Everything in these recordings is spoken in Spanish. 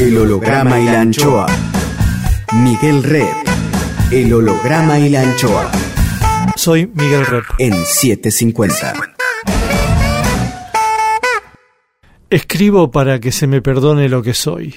El holograma y la anchoa. Miguel Red. El holograma y la anchoa. Soy Miguel Rep. En 750. Escribo para que se me perdone lo que soy.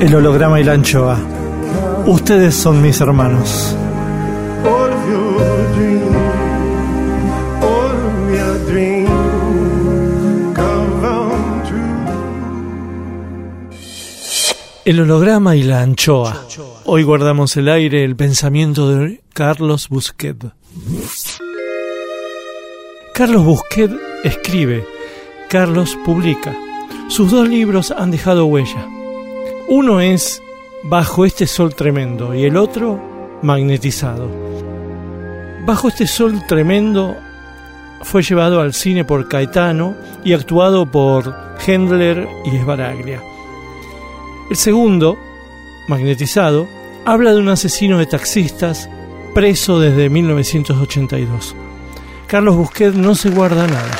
El holograma y la anchoa. Ustedes son mis hermanos. El holograma y la anchoa. Hoy guardamos el aire el pensamiento de Carlos Busquet. Carlos Busquet escribe, Carlos publica. Sus dos libros han dejado huella. Uno es Bajo este sol tremendo y el otro Magnetizado. Bajo este sol tremendo fue llevado al cine por Caetano y actuado por Hendler y Esbaraglia. El segundo, Magnetizado, habla de un asesino de taxistas preso desde 1982. Carlos Busquet no se guarda nada.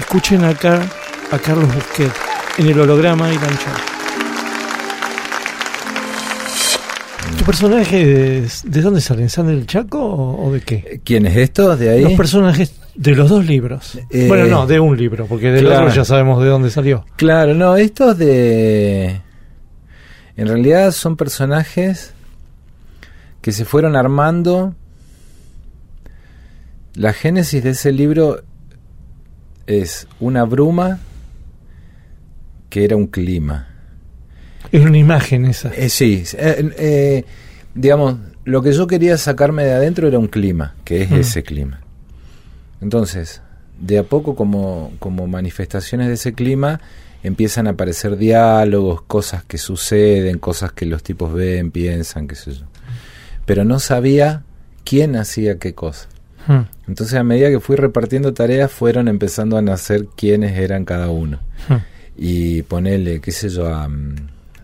Escuchen acá a Carlos Busquet en el holograma y la ¿Tu personaje de, de dónde salen? ¿San del Chaco o, de qué? ¿Quiénes estos de ahí? Los personajes de los dos libros. Eh, bueno, no, de un libro, porque del otro ya sabemos de dónde salió. Claro, no, estos de en realidad son personajes que se fueron armando. La génesis de ese libro es una bruma que era un clima. Es una imagen esa. Eh, sí, eh, eh, digamos, lo que yo quería sacarme de adentro era un clima, que es mm. ese clima. Entonces, de a poco como, como manifestaciones de ese clima, empiezan a aparecer diálogos, cosas que suceden, cosas que los tipos ven, piensan, qué sé yo. Pero no sabía quién hacía qué cosa. Hmm. Entonces a medida que fui repartiendo tareas fueron empezando a nacer quiénes eran cada uno. Hmm. Y ponerle, qué sé yo, a,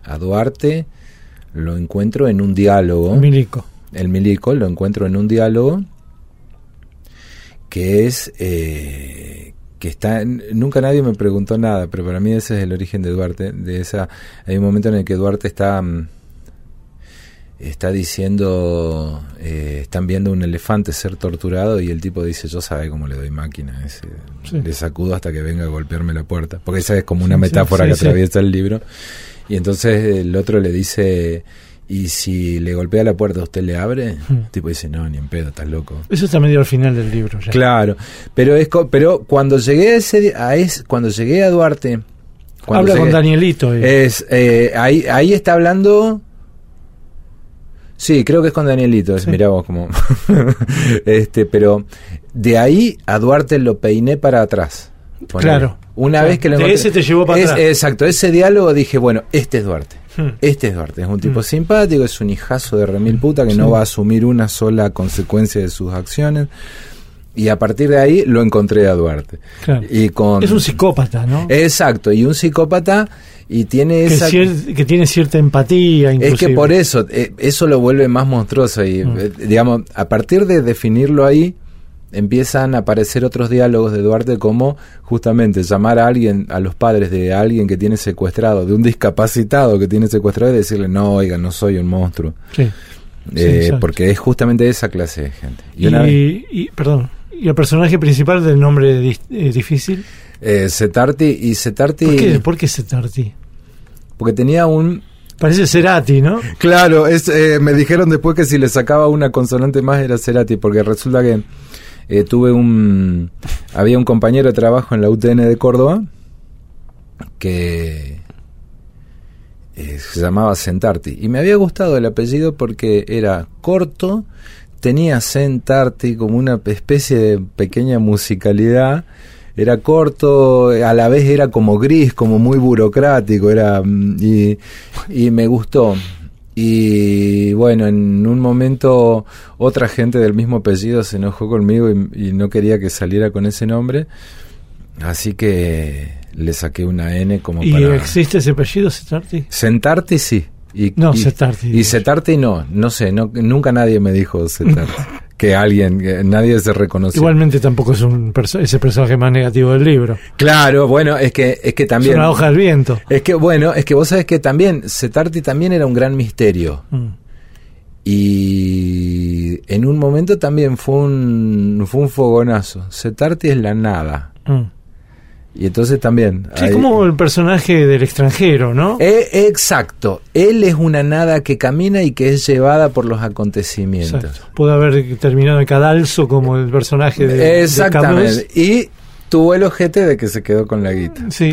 a, Duarte lo encuentro en un diálogo. El milico. El milico lo encuentro en un diálogo que es eh, que está nunca nadie me preguntó nada pero para mí ese es el origen de Duarte de esa hay un momento en el que Duarte está mm, está diciendo eh, están viendo un elefante ser torturado y el tipo dice yo sabe cómo le doy máquina ese, le sacudo hasta que venga a golpearme la puerta porque esa es como una metáfora que atraviesa el libro y entonces el otro le dice y si le golpea la puerta, ¿usted le abre? Hmm. tipo dice, no, ni en pedo, estás loco. Eso está medio al final del libro. Ya. Claro, pero es pero cuando llegué a ese a es, cuando llegué a Duarte, habla con Danielito. Eh. Es eh, ahí ahí está hablando. Sí, creo que es con Danielito. Es, Mirá vos como este, pero de ahí a Duarte lo peiné para atrás. Claro. Una vez que lo ese te llevó para atrás. Exacto, ese diálogo dije, bueno, este es Duarte. Hmm. Este es Duarte, es un tipo hmm. simpático, es un hijazo de remil puta que no va a asumir una sola consecuencia de sus acciones. Y a partir de ahí lo encontré a Duarte. Y con, es un psicópata, ¿no? Exacto, y un psicópata y tiene que esa que tiene cierta empatía es que por eso eh, eso lo vuelve más monstruoso y hmm. eh, digamos a partir de definirlo ahí empiezan a aparecer otros diálogos de Duarte como justamente llamar a alguien, a los padres de alguien que tiene secuestrado, de un discapacitado que tiene secuestrado y decirle, no, oiga, no soy un monstruo. Sí. Eh, porque es justamente esa clase de gente. Y, y, perdón, ¿y el personaje principal del nombre eh, difícil? Eh, Setarti y Setarti... ¿Por qué, ¿Por qué Setarti? Porque tenía un Parece Cerati, ¿no? Claro, es, eh, me dijeron después que si le sacaba una consonante más era Cerati, porque resulta que eh, tuve un... Había un compañero de trabajo en la UTN de Córdoba que se llamaba Sentarti. Y me había gustado el apellido porque era corto, tenía Sentarti como una especie de pequeña musicalidad era corto, a la vez era como gris, como muy burocrático, era mm, y, y me gustó. Y bueno, en un momento otra gente del mismo apellido se enojó conmigo y, no quería que saliera con ese nombre, así que le saqué una N como ¿Y existe ese apellido? Sentarti sí. Y, no, Y Setarti no, no sé, no, nunca nadie me dijo Setarti. que alguien, que nadie se reconoce. Igualmente tampoco es un ese personaje más negativo del libro. Claro, bueno, es que es que también es una hoja del viento. Es que bueno, es que vos sabés que también Setarti también era un gran misterio. Mm. Y en un momento también fue un fue un fogonazo. Setarti es la nada. Mm. Y entonces también... Sí, como el personaje del extranjero, ¿no? Eh, exacto. Él es una nada que camina y que es llevada por los acontecimientos. Puede haber terminado en cadalso como el personaje de Exactamente. y tuvo el ojete de que se quedó con la guita. Sí,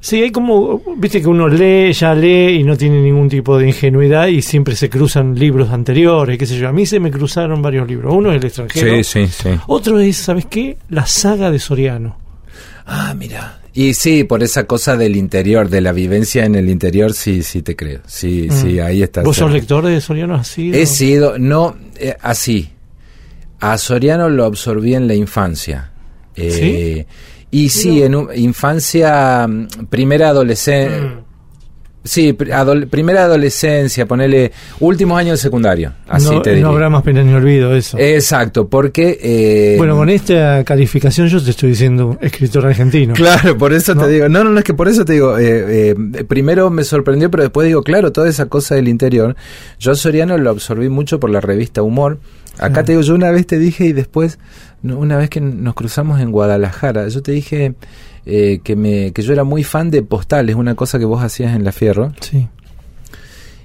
sí, hay como... Viste que uno lee, ya lee y no tiene ningún tipo de ingenuidad y siempre se cruzan libros anteriores, qué sé yo. A mí se me cruzaron varios libros. Uno es el extranjero. Sí, sí, sí. Otro es, ¿sabes qué? La saga de Soriano. Ah, mira. Y sí, por esa cosa del interior, de la vivencia en el interior, sí, sí te creo. Sí, mm. sí, ahí está. ¿Vos sos lector de Soriano así? He sido, no, eh, así. A Soriano lo absorbí en la infancia. Eh, y sí, en infancia, mm, primera adolescencia. Mm. Sí, primera adolescencia, ponele últimos años de secundario. Así no, te no habrá más pena ni olvido eso. Exacto, porque. Eh, bueno, con esta calificación yo te estoy diciendo escritor argentino. Claro, por eso te digo. No, no, no, es que por eso te digo. Eh, eh, primero me sorprendió, pero después digo, claro, toda esa cosa del interior. Yo Soriano lo absorbí mucho por la revista Humor. Acá te digo, yo una vez te dije y después, una vez que nos cruzamos en Guadalajara, yo te dije eh, que, me, que yo era muy fan de postales, una cosa que vos hacías en La Fierro. Sí.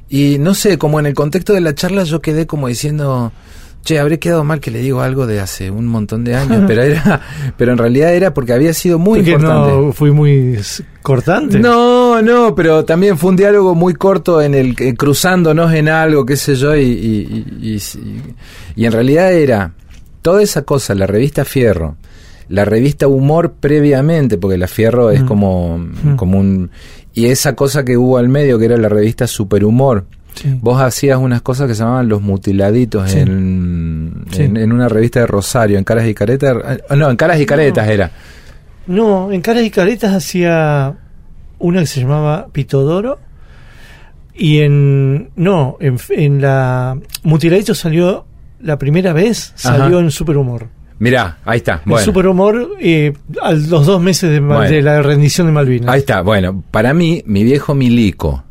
Y no sé, como en el contexto de la charla yo quedé como diciendo, che, habré quedado mal que le digo algo de hace un montón de años, pero era, pero en realidad era porque había sido muy importante. No, fui muy cortante. No, no, pero también fue un diálogo muy corto en el cruzándonos en algo, qué sé yo, y, y, y en realidad era toda esa cosa, la revista Fierro, la revista Humor previamente, porque la Fierro es mm. como, mm. como un... Y esa cosa que hubo al medio, que era la revista Superhumor, vos hacías unas cosas que se llamaban Los Mutiladitos en, en, una revista de Rosario, en Caras y Caretas... Ah, no, en Caras y Caretas era. No, en Caras y Caretas hacía una que se llamaba Pitodoro. Y en. No, en, en la. Mutiladitos salió la primera vez, salió en Superhumor. Mirá, ahí está. Bueno. El superhumor eh, a los dos meses de, la rendición de Malvinas. Ahí está. Bueno, para mí, mi viejo Milico,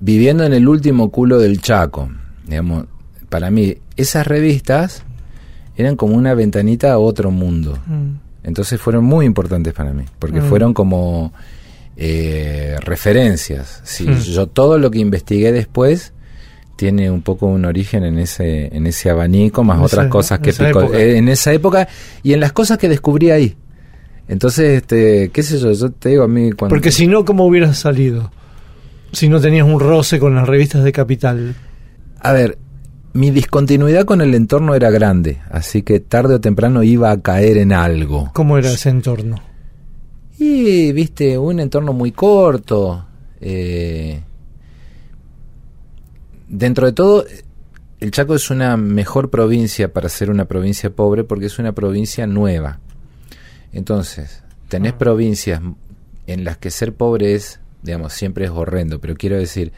viviendo en el último culo del Chaco, digamos, para mí, esas revistas eran como una ventanita a otro mundo. Mm. Entonces fueron muy importantes para mí, porque mm. fueron como eh, referencias. Si mm. yo todo lo que investigué después tiene un poco un origen en ese en ese abanico más otras cosas que eh, en esa época y en las cosas que descubrí ahí. Entonces este qué sé yo yo te digo a mí cuando porque si no cómo hubieras salido si no tenías un roce con las revistas de capital. A ver mi discontinuidad con el entorno era grande así que tarde o temprano iba a caer en algo. Cómo era ese entorno y viste un entorno muy corto eh, dentro de todo, el Chaco es una mejor provincia para ser una provincia pobre porque es una provincia nueva. Entonces, tenés ah. provincias en las que ser pobre es digamos, siempre es horrendo, pero quiero decir,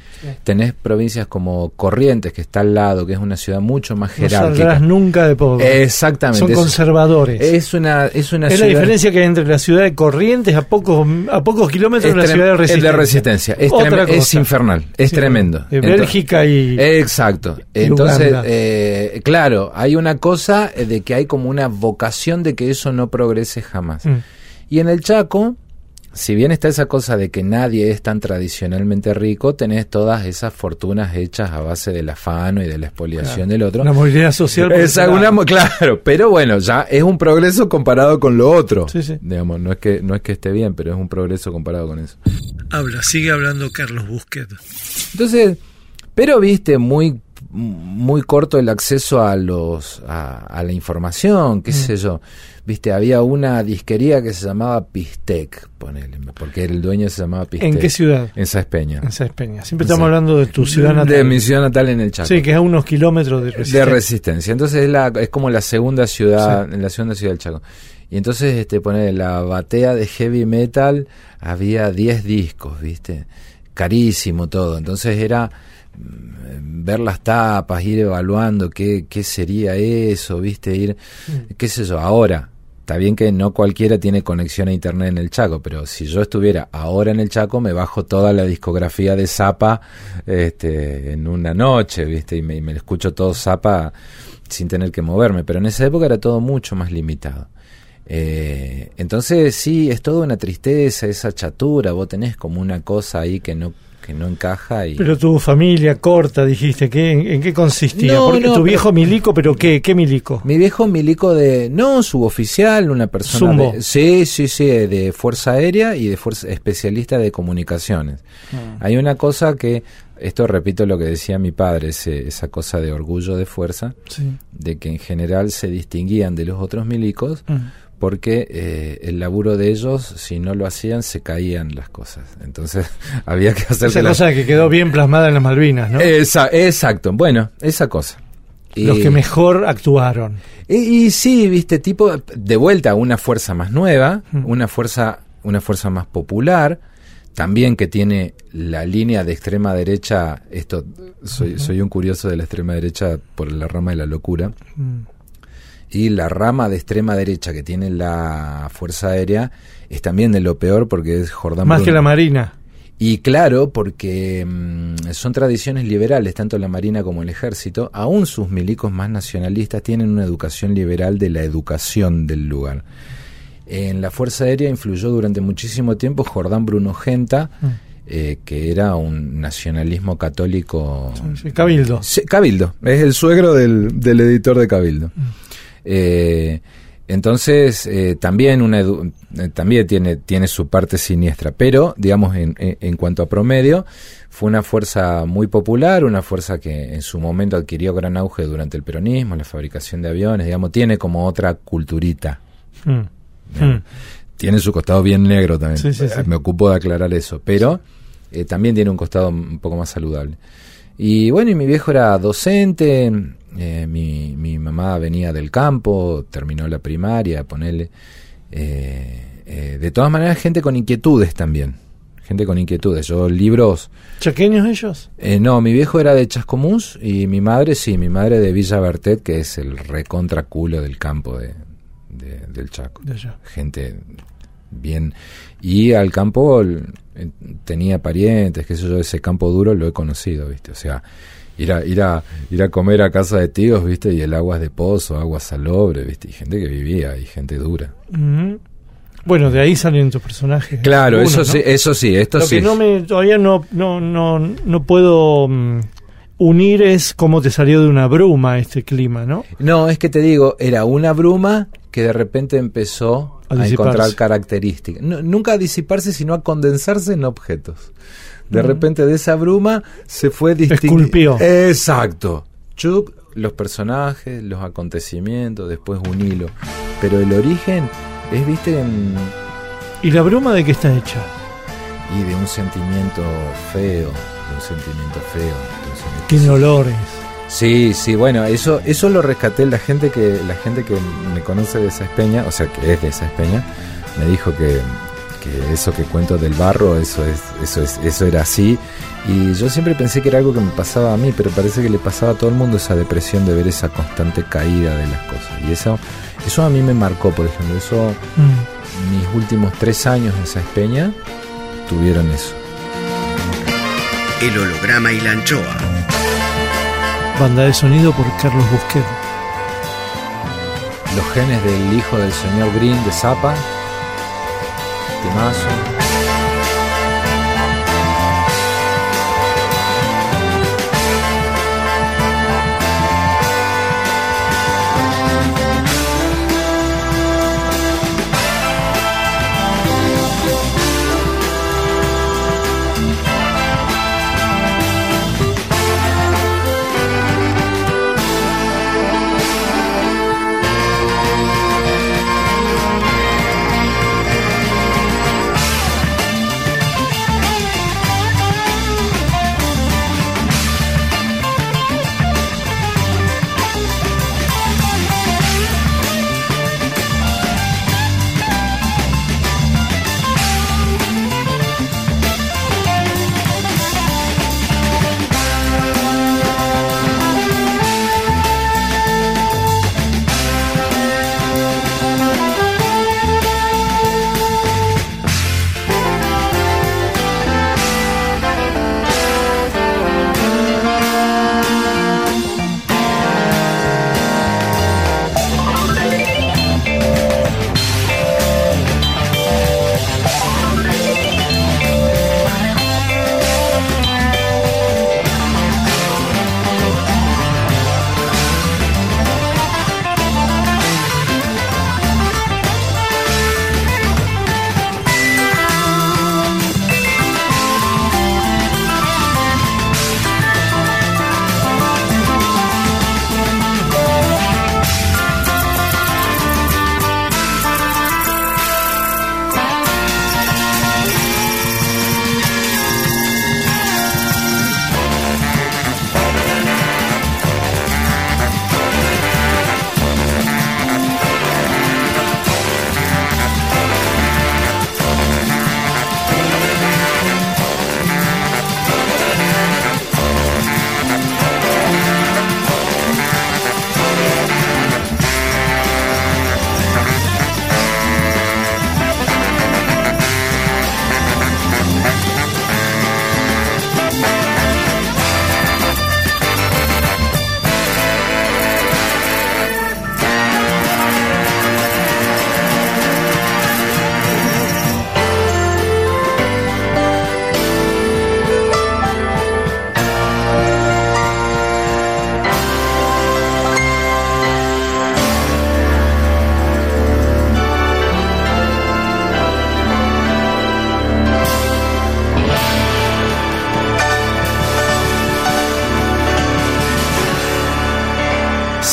tenés provincias como Corrientes, que está al lado, que es una ciudad mucho más No jerárquica. saldrás nunca de pobre. Exactamente. Son es- conservadores. Es una, es una es la ciudad. diferencia que hay entre la ciudad de Corrientes a pocos a pocos kilómetros es de la ciudad de es Resistencia. de resistencia. Es, Otra es infernal. Es Sí, tremendo. De Entonces- Bélgica y Exacto. Entonces, eh, claro, hay una cosa eh, de que hay como una vocación de que eso no progrese jamás. Mm. Y en el Chaco, si bien está esa cosa de que nadie es tan tradicionalmente rico, tenés todas esas fortunas hechas a base del afano y de la expoliación del otro. la movilidad social. Es una claro, pero bueno, ya es un progreso comparado con lo otro. Sí, sí. Digamos, no es que no es que esté bien, pero es un progreso comparado con eso. Habla, sigue hablando Carlos Busquet. Entonces, pero viste muy muy corto el acceso a los a, a la información, qué sé yo. Viste, había una disquería que se llamaba Pistec, ponele, porque el dueño se llamaba Pistec. ¿En qué ciudad? En Saespeña. En Sáenz Peña. Siempre Sí. estamos hablando de tu ciudad natal. De mi ciudad natal en el Chaco. Sí, que es a unos kilómetros de de resistencia. resistencia. Entonces es, la, es como la segunda ciudad, en la segunda ciudad del Chaco. Y entonces este pone la batea de heavy metal, había 10 discos, ¿viste? Carísimo todo. Entonces era mm, ver las tapas, ir evaluando qué, qué sería eso, ¿viste? Ir, qué sé yo, ahora. Está bien que no cualquiera tiene conexión a internet en el Chaco, pero si yo estuviera ahora en el Chaco, me bajo toda la discografía de Zapa este, en una noche, ¿viste? Y me, me escucho todo Zapa sin tener que moverme. Pero en esa época era todo mucho más limitado. Eh, entonces, sí, es toda una tristeza, esa chatura. Vos tenés como una cosa ahí que no, que no encaja y. Pero tu familia corta, dijiste, ¿qué, en, en qué consistía? No, Porque no, tu pero- viejo milico, pero ¿qué? ¿Qué milico? Mi viejo milico de, no, suboficial, una persona Zumbo. de, sí, sí, sí, de Fuerza Aérea y de fuerza especialista de comunicaciones. Hay una cosa que, esto repito lo que decía mi padre, ese- esa cosa de orgullo de fuerza, Sí. de que en general se distinguían de los otros milicos Mm. Porque eh, el laburo de ellos, si no lo hacían, se caían las cosas. Entonces había que hacer Esa las- cosa que quedó bien plasmada en las Malvinas, ¿no? Esa- exacto, bueno, esa cosa. Los que mejor actuaron. y, y sí, viste, tipo, de vuelta una fuerza más nueva, Mm. una fuerza, una fuerza más popular, también que tiene la línea de extrema derecha, esto, soy, soy un curioso de la extrema derecha por la rama de la locura, Mm. Y la rama de extrema derecha que tiene la Fuerza Aérea es también de lo peor porque es Jordán Más Bruno. que la Marina. Y claro, porque mm, son tradiciones liberales, tanto la Marina como el Ejército, aún sus milicos más nacionalistas tienen una educación liberal de la educación del lugar. En la Fuerza Aérea influyó durante muchísimo tiempo Jordán Bruno Genta, Mm. eh, que era un nacionalismo católico. Sí, Cabildo. Sí, Cabildo, es el suegro del, del editor de Cabildo. Eh, entonces, eh, también, una edu- eh, también tiene, tiene su parte siniestra, pero, digamos, en, en- cuanto a promedio, fue una fuerza muy popular, una fuerza que en su momento adquirió gran auge durante el peronismo, la fabricación de aviones, digamos, tiene como otra culturita. Mm. Mm. Tiene su costado bien negro también. Sí, sí, sí. Eh, Me ocupo de aclarar eso. Pero eh, también tiene un costado un poco más saludable. Y bueno, y mi viejo era docente. eh, mi, mi mamá venía del campo, terminó la primaria, ponele. eh, eh, de todas maneras, gente con inquietudes también. Gente con inquietudes. Yo libros... ¿Chaqueños ellos? eh, no, mi viejo era de Chascomús y mi madre sí, mi madre de Villa Bertet, que es el recontra culo del campo de, de- del Chaco De gente bien. Y al campo tenía parientes, qué sé yo, ese campo duro lo he conocido, ¿viste? O sea, ir a, ir a, ir a comer a casa de tíos, ¿viste? Y el agua es de pozo, agua salobre, ¿viste? Y gente que vivía, y gente dura. Bueno, de ahí salen tus personajes. Claro, Algunos, eso ¿no? sí, eso sí, esto Lo sí. que no me, todavía no, no, no, no puedo mm, unir es cómo te salió de una bruma este clima, ¿no? No, es que te digo, era una bruma que de repente empezó A encontrar características. No, nunca a disiparse, sino a condensarse en objetos. De Mm. repente de esa bruma se fue distinguiendo. Exacto. Chup, los personajes, los acontecimientos, después un hilo. Pero el origen es, viste, en- ¿Y la bruma de qué está hecha? y de un sentimiento feo, de un sentimiento feo. de un sentimiento- Tiene olores. Sí, sí, bueno, eso eso lo rescaté la gente que la gente que me conoce de esa espeña, o sea, que es de esa espeña, me dijo que, que eso que cuento del barro, eso es, eso es, eso era así. Y yo siempre pensé que era algo que me pasaba a mí, pero parece que le pasaba a todo el mundo esa depresión de ver esa constante caída de las cosas. Y eso, eso a mí me marcó, por ejemplo. Eso, Mm. mis últimos tres años en esa espeña tuvieron eso. El holograma y la anchoa. Banda de sonido por Carlos Busquet. Los genes del hijo del señor Green de Zappa. Temazo.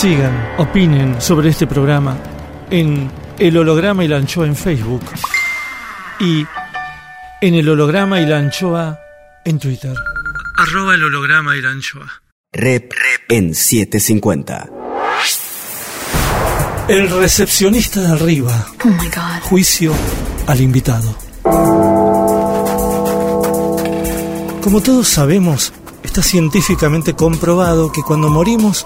Sigan, opinen sobre este programa en El Holograma y la Anchoa en Facebook y en El Holograma y la Anchoa en Twitter. Arroba el holograma y la anchoa. Rep, en 750. El recepcionista de arriba. Oh my god. Juicio al invitado. Como todos sabemos, está científicamente comprobado que cuando morimos,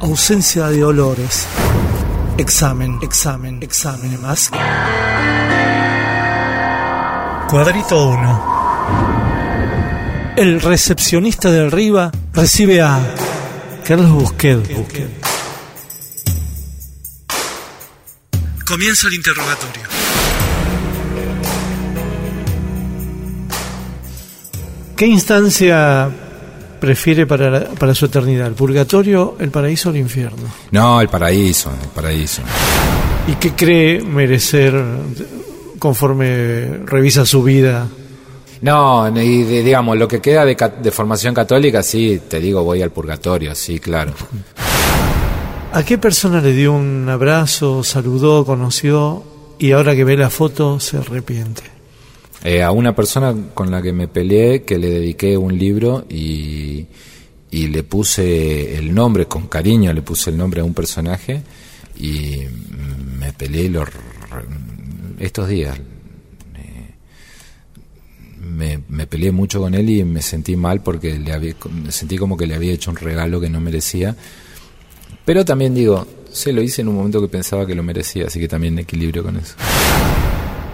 ausencia de olores. Examen, examen, examen más. Cuadrito 1. El recepcionista de arriba recibe a Carlos Busquet. Comienza el interrogatorio. ¿Qué instancia prefiere para, para su eternidad? ¿El purgatorio, el paraíso o el infierno? No, el paraíso, el paraíso. ¿Y qué cree merecer conforme revisa su vida. No, y digamos, lo que queda de, de formación católica, sí, te digo, voy al purgatorio, sí, claro. ¿A qué persona le dio un abrazo, saludó, conoció y ahora que ve la foto se arrepiente? Eh, a una persona con la que me peleé, que le dediqué un libro y, y le puse el nombre, con cariño le puse el nombre a un personaje y me peleé estos días. Me, me, peleé mucho con él y me sentí mal porque le había, sentí como que le había hecho un regalo que no merecía. Pero también digo, se lo hice en un momento que pensaba que lo merecía, así que también equilibrio con eso.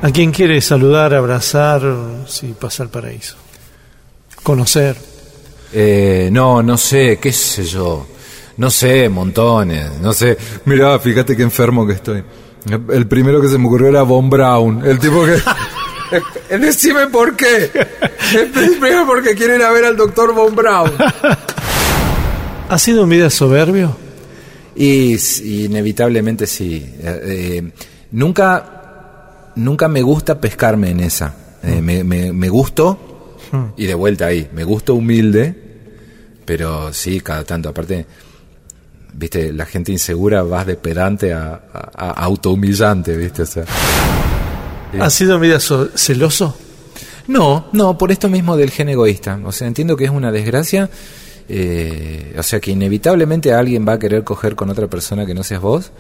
¿A quién quiere saludar, abrazar, si pasa al paraíso? ¿Conocer? Eh, no, no sé, qué sé yo. No sé, montones. No sé. Mirá, fíjate qué enfermo que estoy. El primero que se me ocurrió era Von Brown. El tipo que. Decime por qué. Primero porque quieren ir a ver al doctor Von Brown. ¿Ha sido un vida soberbio? Y, inevitablemente sí. Eh, eh, nunca, nunca me gusta pescarme en esa. Eh, me, me, me gusto hmm. y de vuelta ahí. Me gusto humilde, pero sí, cada tanto. Aparte, viste, la gente insegura vas de pedante a, a, autohumillante, viste, o sea. ¿Ha sido vida celoso? No, no, por esto mismo del gen egoísta. O sea, entiendo que es una desgracia. Eh, o sea, que inevitablemente alguien va a querer coger con otra persona que no seas vos.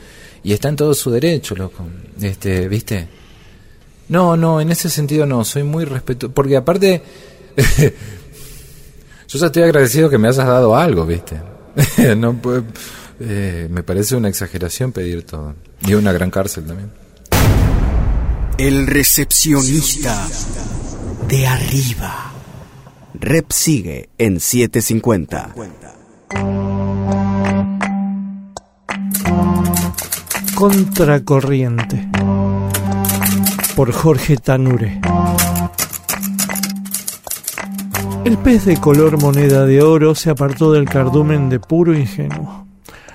Y está en todo su derecho, loco. Este, ¿viste? No, no, en ese sentido no. Soy muy respetuoso. Porque aparte. yo ya estoy agradecido que me hayas dado algo, ¿viste? no eh, me parece una exageración pedir todo. Y una gran cárcel también. El recepcionista de arriba. Rep sigue en 750. Contracorriente. Por Jorge Tanure. El pez de color moneda de oro se apartó del cardumen de puro ingenuo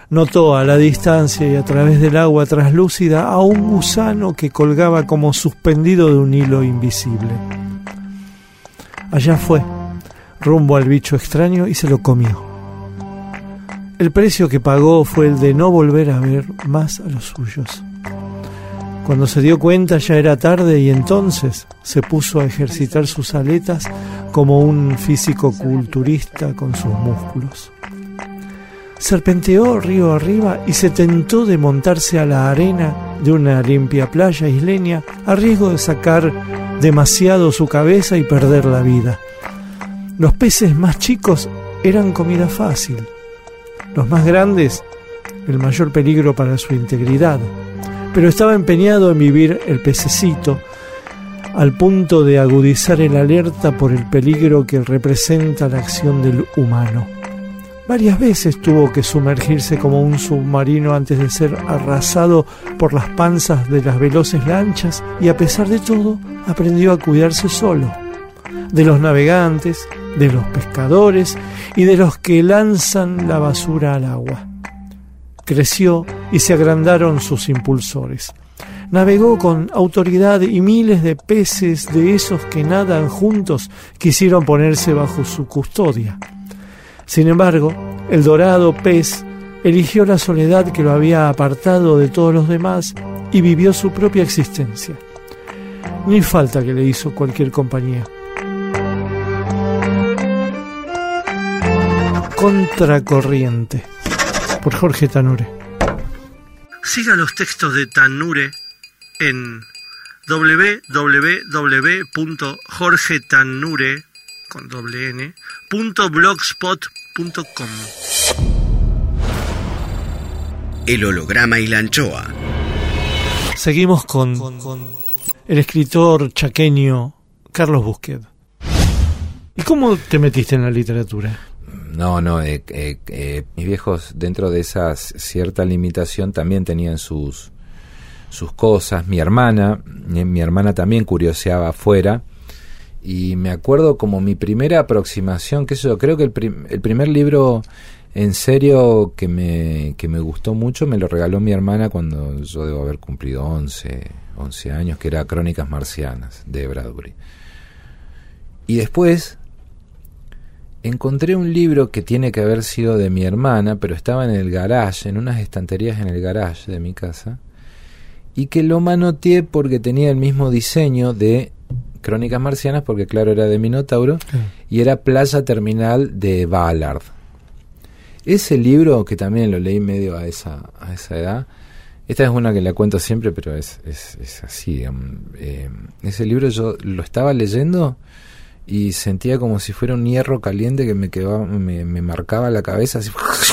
notó a la distancia y a través del agua traslúcida a un gusano que colgaba como suspendido de un hilo invisible. Allá fue, rumbo al bicho extraño y se lo comió. El precio que pagó fue el de no volver a ver más a los suyos. Cuando se dio cuenta ya era tarde y entonces se puso a ejercitar sus aletas como un físico culturista con sus músculos. Serpenteó río arriba y se tentó de montarse a la arena de una limpia playa isleña a riesgo de sacar demasiado su cabeza y perder la vida. Los peces más chicos eran comida fácil, los más grandes el mayor peligro para su integridad, pero estaba empeñado en vivir el pececito al punto de agudizar el alerta por el peligro que representa la acción del humano. Varias veces tuvo que sumergirse como un submarino antes de ser arrasado por las panzas de las veloces lanchas y a pesar de todo aprendió a cuidarse solo, de los navegantes, de los pescadores y de los que lanzan la basura al agua. Creció y se agrandaron sus impulsores. Navegó con autoridad y miles de peces de esos que nadan juntos quisieron ponerse bajo su custodia. Sin embargo, el dorado pez eligió la soledad que lo había apartado de todos los demás y vivió su propia existencia. Ni falta que le hizo cualquier compañía. Contracorriente, por Jorge Tanure. Siga los textos de Tanure en www.jorgetanure con doble n, el holograma y la anchoa. Seguimos con, el escritor chaqueño Carlos Busquet. ¿Y cómo te metiste en la literatura? No, no, eh, eh, eh, mis viejos dentro de esa cierta limitación también tenían sus, sus cosas. Mi hermana, mi hermana también curioseaba afuera y me acuerdo como mi primera aproximación, que yo creo que el, el primer libro en serio que me, que me gustó mucho, me lo regaló mi hermana cuando yo debo haber cumplido 11, 11 años, que era Crónicas Marcianas de Bradbury. Y después encontré un libro que tiene que haber sido de mi hermana, pero estaba en el garage, en unas estanterías en el garage de mi casa, y que lo manoteé porque tenía el mismo diseño de Crónicas Marcianas, porque claro, era de Minotauro, y era Playa Terminal de Ballard. Ese libro, que también lo leí medio a esa, a esa edad, esta es una que la cuento siempre, pero es, es, así. Eh, ese libro yo lo estaba leyendo y sentía como si fuera un hierro caliente que me, quedaba, me, me marcaba la cabeza. Así,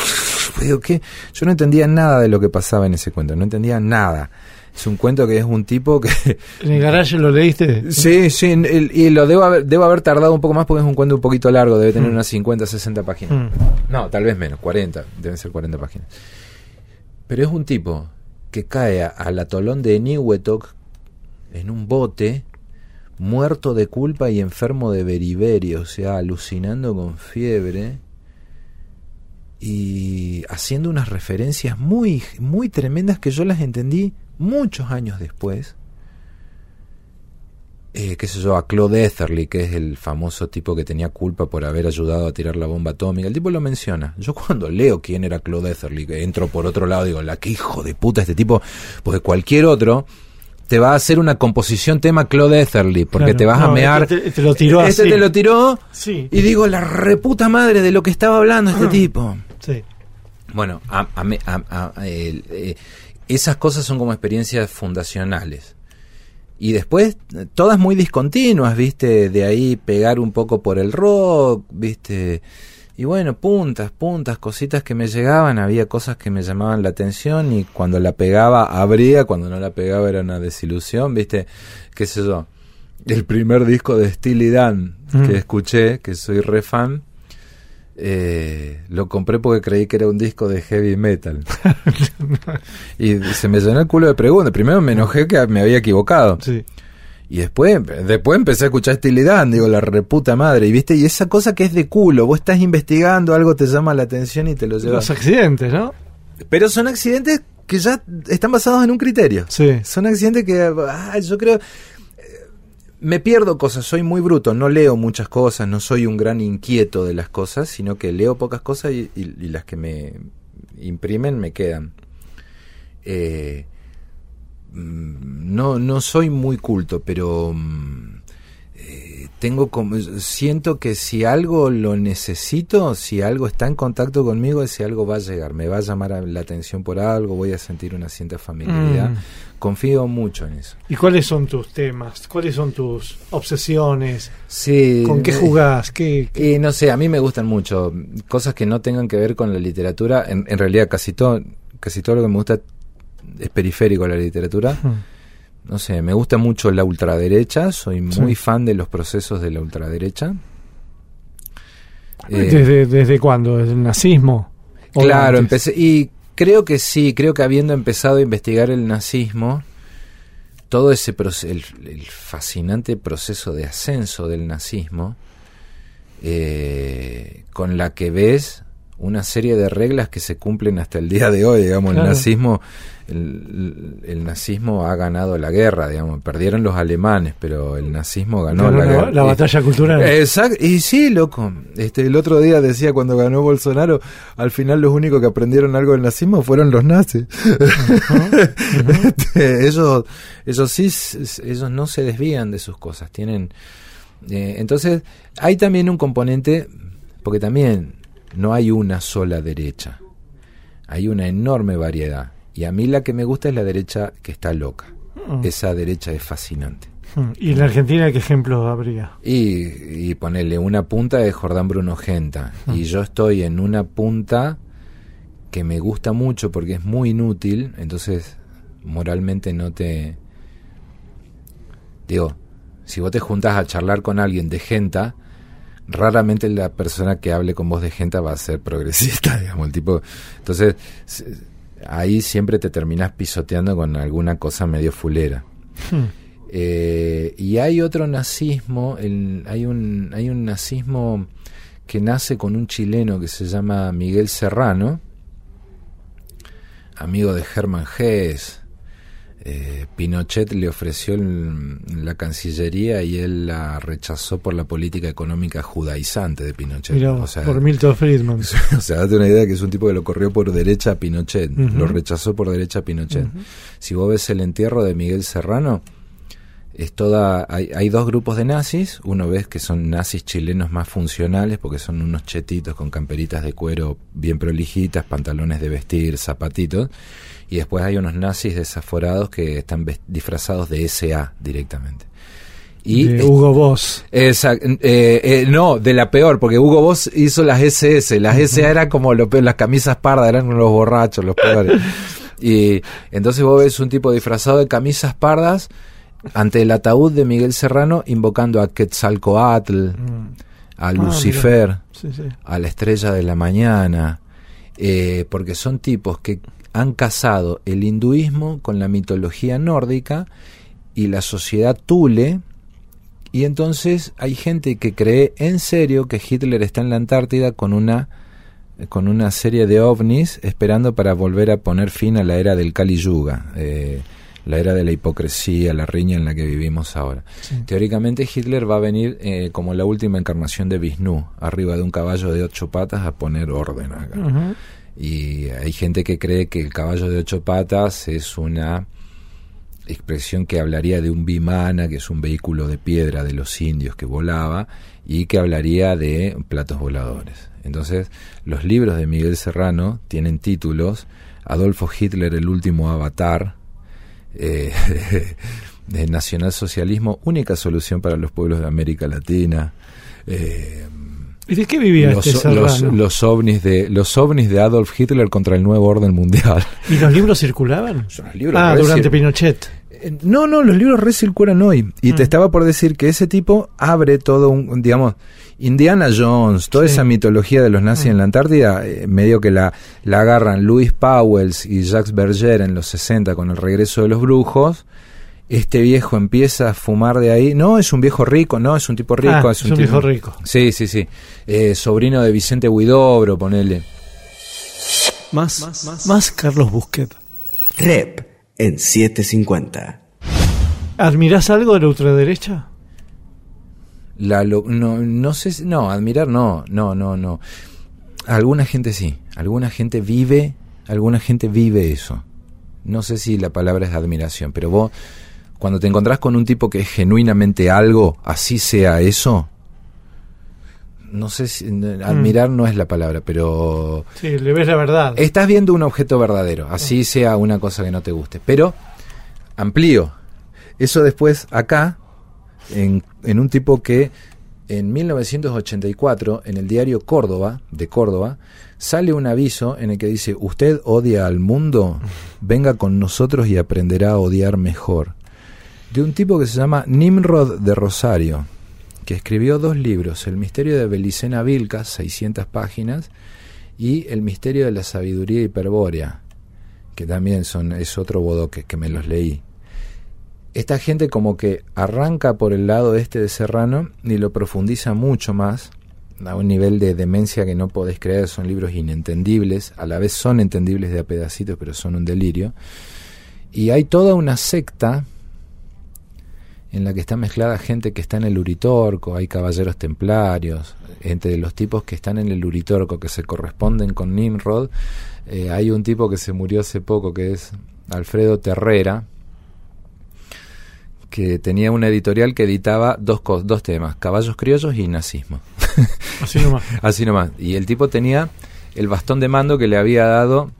Digo, ¿qué? Yo no entendía nada de lo que pasaba en ese cuento, no entendía nada. Es un cuento que es un tipo que... ¿En el garaje lo leíste? Sí, sí, y lo debo haber, debo haber tardado un poco más porque es un cuento un poquito largo, debe tener mm. unas 50, 60 páginas. Mm. No, tal vez menos, 40, deben ser 40 páginas. Pero es un tipo que cae al atolón de Niwetok en un bote, muerto de culpa y enfermo de beriberi, o sea, alucinando con fiebre y haciendo unas referencias muy, muy tremendas que yo las entendí muchos años después, eh, qué sé yo, a Claude Etherly, que es el famoso tipo que tenía culpa por haber ayudado a tirar la bomba atómica. El tipo lo menciona. Yo cuando leo quién era Claude Etherly, que entro por otro lado, digo, la que hijo de puta este tipo, porque cualquier otro te va a hacer una composición tema Claude Etherly, porque te vas a mear. Este te, lo tiró Este te lo tiró. Sí. Y digo, la reputa madre de lo que estaba hablando este tipo. Sí. Bueno, a, eh, esas cosas son como experiencias fundacionales. Y después, todas muy discontinuas, ¿viste? De ahí pegar un poco por el rock, ¿viste? Y bueno, puntas, puntas, cositas que me llegaban, había cosas que me llamaban la atención y cuando la pegaba abría, cuando no la pegaba era una desilusión, ¿viste? ¿Qué sé yo? El primer disco de Steely Dan que mm. escuché, que soy re fan, eh, lo compré porque creí que era un disco de heavy metal. y se me llenó el culo de preguntas. Primero me enojé que me había equivocado. Y después, después empecé a escuchar estilidad, digo, la reputa madre. Y viste, y esa cosa que es de culo, vos estás investigando, algo te llama la atención y te lo llevas. Los accidentes, ¿no? Pero son accidentes que ya están basados en un criterio. Sí. Son accidentes que, ah, yo creo, me pierdo cosas, soy muy bruto, no leo muchas cosas, no soy un gran inquieto de las cosas, sino que leo pocas cosas y, las que me imprimen me quedan. Eh, no, no soy muy culto, pero mm, eh, tengo como, siento que si algo lo necesito, si algo está en contacto conmigo, ese algo va a llegar, me va a llamar la atención por algo, voy a sentir una cierta familiaridad. Mm. Confío mucho en eso. ¿Y cuáles son tus temas? ¿Cuáles son tus obsesiones? Sí. ¿Con qué jugás? ¿Qué, Y no sé, a mí me gustan mucho cosas que no tengan que ver con la literatura. En, realidad casi todo, casi todo lo que me gusta es periférico a la literatura no sé, me gusta mucho la ultraderecha, soy muy fan de los procesos de la ultraderecha. Eh, ¿Desde, ¿Desde cuándo? ¿Desde el nazismo? Claro, empecé, y creo que sí, creo que habiendo empezado a investigar el nazismo, todo ese proceso, el, fascinante proceso de ascenso del nazismo, eh, con la que ves una serie de reglas que se cumplen hasta el día de hoy, digamos, el nazismo el, nazismo ha ganado la guerra, digamos, perdieron los alemanes, pero el nazismo ganó la, guerra. La batalla cultural. Exacto, y sí, loco. Este, el otro día decía cuando ganó Bolsonaro, al final los únicos que aprendieron algo del nazismo fueron los nazis. Este, ellos, ellos sí, ellos no se desvían de sus cosas, tienen... Eh, entonces, hay también un componente, porque también no hay una sola derecha, hay una enorme variedad. Y a mí la que me gusta es la derecha que está loca. Mm. Esa derecha es fascinante. Mm. ¿Y en la Argentina qué ejemplos habría? Y, ponerle una punta de Jordán Bruno Genta. Mm. Y yo estoy en una punta que me gusta mucho porque es muy inútil, entonces moralmente no te... Digo, si vos te juntás a charlar con alguien de Genta, raramente la persona que hable con vos de Genta va a ser progresista, digamos, el tipo... Entonces ahí siempre te terminas pisoteando con alguna cosa medio fulera. Hmm. Eh, y hay otro nazismo, hay, un, hay un nazismo que nace con un chileno que se llama Miguel Serrano, amigo de Germán Gess. Eh, Pinochet le ofreció el- la Cancillería y él la rechazó por la política económica judaizante de Pinochet. Mirá, o sea, por Milton Friedman. o sea, date una idea que es un tipo que lo corrió por derecha a Pinochet, lo rechazó por derecha a Pinochet. Si vos ves el entierro de Miguel Serrano, es toda, hay, hay dos grupos de nazis, uno ves que son nazis chilenos más funcionales, porque son unos chetitos con camperitas de cuero bien prolijitas, pantalones de vestir, zapatitos, y después hay unos nazis desaforados que están disfrazados de SA directamente. Y de Hugo Boss. Eh, eh, no, de la peor, porque Hugo Boss hizo las SS. Las SA eran como lo peor, las camisas pardas, eran los borrachos, los peores. y entonces vos ves un tipo disfrazado de camisas pardas ante el ataúd de Miguel Serrano invocando a Quetzalcoatl, a Lucifer, Mm. Ah, Sí, sí. a la estrella de la mañana, eh, porque son tipos que han casado el hinduismo con la mitología nórdica y la sociedad tule, y entonces hay gente que cree en serio que Hitler está en la Antártida con una con una serie de ovnis esperando para volver a poner fin a la era del Kali Yuga, eh, la era de la hipocresía, la riña en la que vivimos ahora. Sí. Teóricamente Hitler va a venir eh, como la última encarnación de Vishnu, arriba de un caballo de ocho patas a poner orden acá. Y hay gente que cree que el caballo de ocho patas es una expresión que hablaría de un bimana, que es un vehículo de piedra de los indios que volaba, y que hablaría de platos voladores. Entonces, los libros de Miguel Serrano tienen títulos Adolfo Hitler, el último avatar, eh, de nacionalsocialismo, única solución para los pueblos de América Latina. eh, ¿Y de qué vivía los, este los, los ovnis de los ovnis de Adolf Hitler contra el nuevo orden mundial. ¿Y los libros circulaban? Son los libros Ah, durante Pinochet. Eh, No, no, los libros recirculan hoy. Y Mm. te estaba por decir que ese tipo abre todo un, un, digamos, Indiana Jones, toda Sí. esa mitología de los nazis Mm. en la Antártida, eh, medio que la, la agarran Louis Powells y Jacques Berger en los 60 con el regreso de los brujos. Este viejo empieza a fumar de ahí. No, es un viejo rico, no, es un tipo rico. Ah, es es un, tipo- viejo rico. Sí, sí, sí. Eh, sobrino de Vicente Huidobro, ponele. Más, más, Carlos Busquet. Rep en 750. ¿Admirás algo de la ultraderecha? La lo- no, no sé, si- no, admirar no, no, no, no. Alguna gente sí, alguna gente vive, alguna gente vive eso. No sé si la palabra es admiración, pero vos cuando te encontrás con un tipo que es genuinamente algo, así sea eso, no sé si admirar no es la palabra, pero Sí, le ves la verdad. estás viendo un objeto verdadero, así sea una cosa que no te guste. Pero amplío. Eso después acá, en, en un tipo que en 1984, en el diario Córdoba, de Córdoba, sale un aviso en el que dice, usted odia al mundo, venga con nosotros y aprenderá a odiar mejor. De un tipo que se llama Nimrod de Rosario, que escribió dos libros, El misterio de Belicena Vilca, 600 páginas, y El misterio de la sabiduría hiperbórea, que también son es otro bodoque que me los leí. Esta gente como que arranca por el lado este de Serrano y lo profundiza mucho más a un nivel de demencia que no podés creer, son libros inentendibles, a la vez son entendibles de a pedacitos, pero son un delirio. Y hay toda una secta en la que está mezclada gente que está en el Uritorco, hay caballeros templarios, entre los tipos que están en el Uritorco que se corresponden con Nimrod, eh, hay un tipo que se murió hace poco que es Alfredo Terrera, que tenía una editorial que editaba dos, dos temas, caballos criollos y nazismo. Así nomás. Así nomás. Y el tipo tenía el bastón de mando que le había dado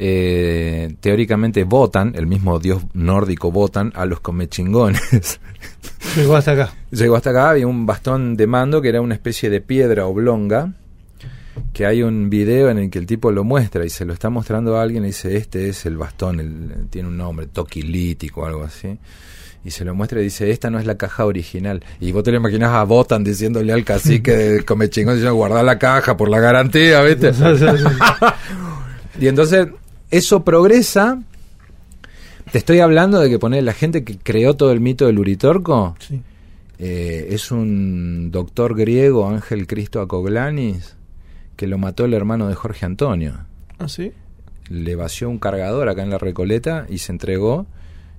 eh, teóricamente Votan, el mismo dios nórdico Votan, a los comechingones. Llegó hasta acá. Llegó hasta acá, había un bastón de mando que era una especie de piedra oblonga, que hay un video en el que el tipo lo muestra y se lo está mostrando a alguien y dice, este es el bastón, el- tiene un nombre, toquilítico o algo así. Y se lo muestra y dice, esta no es la caja original. Y vos te lo imaginás a Botan diciéndole al cacique de Comechingón, diciendo, guardá la caja por la garantía, ¿viste? Y entonces eso progresa. Te estoy hablando de que poner la gente que creó todo el mito del Uritorco Sí. Eh, es un doctor griego, Ángel Cristo Acoglanis, que lo mató el hermano de Jorge Antonio. ¿Ah, sí? Le vació un cargador acá en la Recoleta y se entregó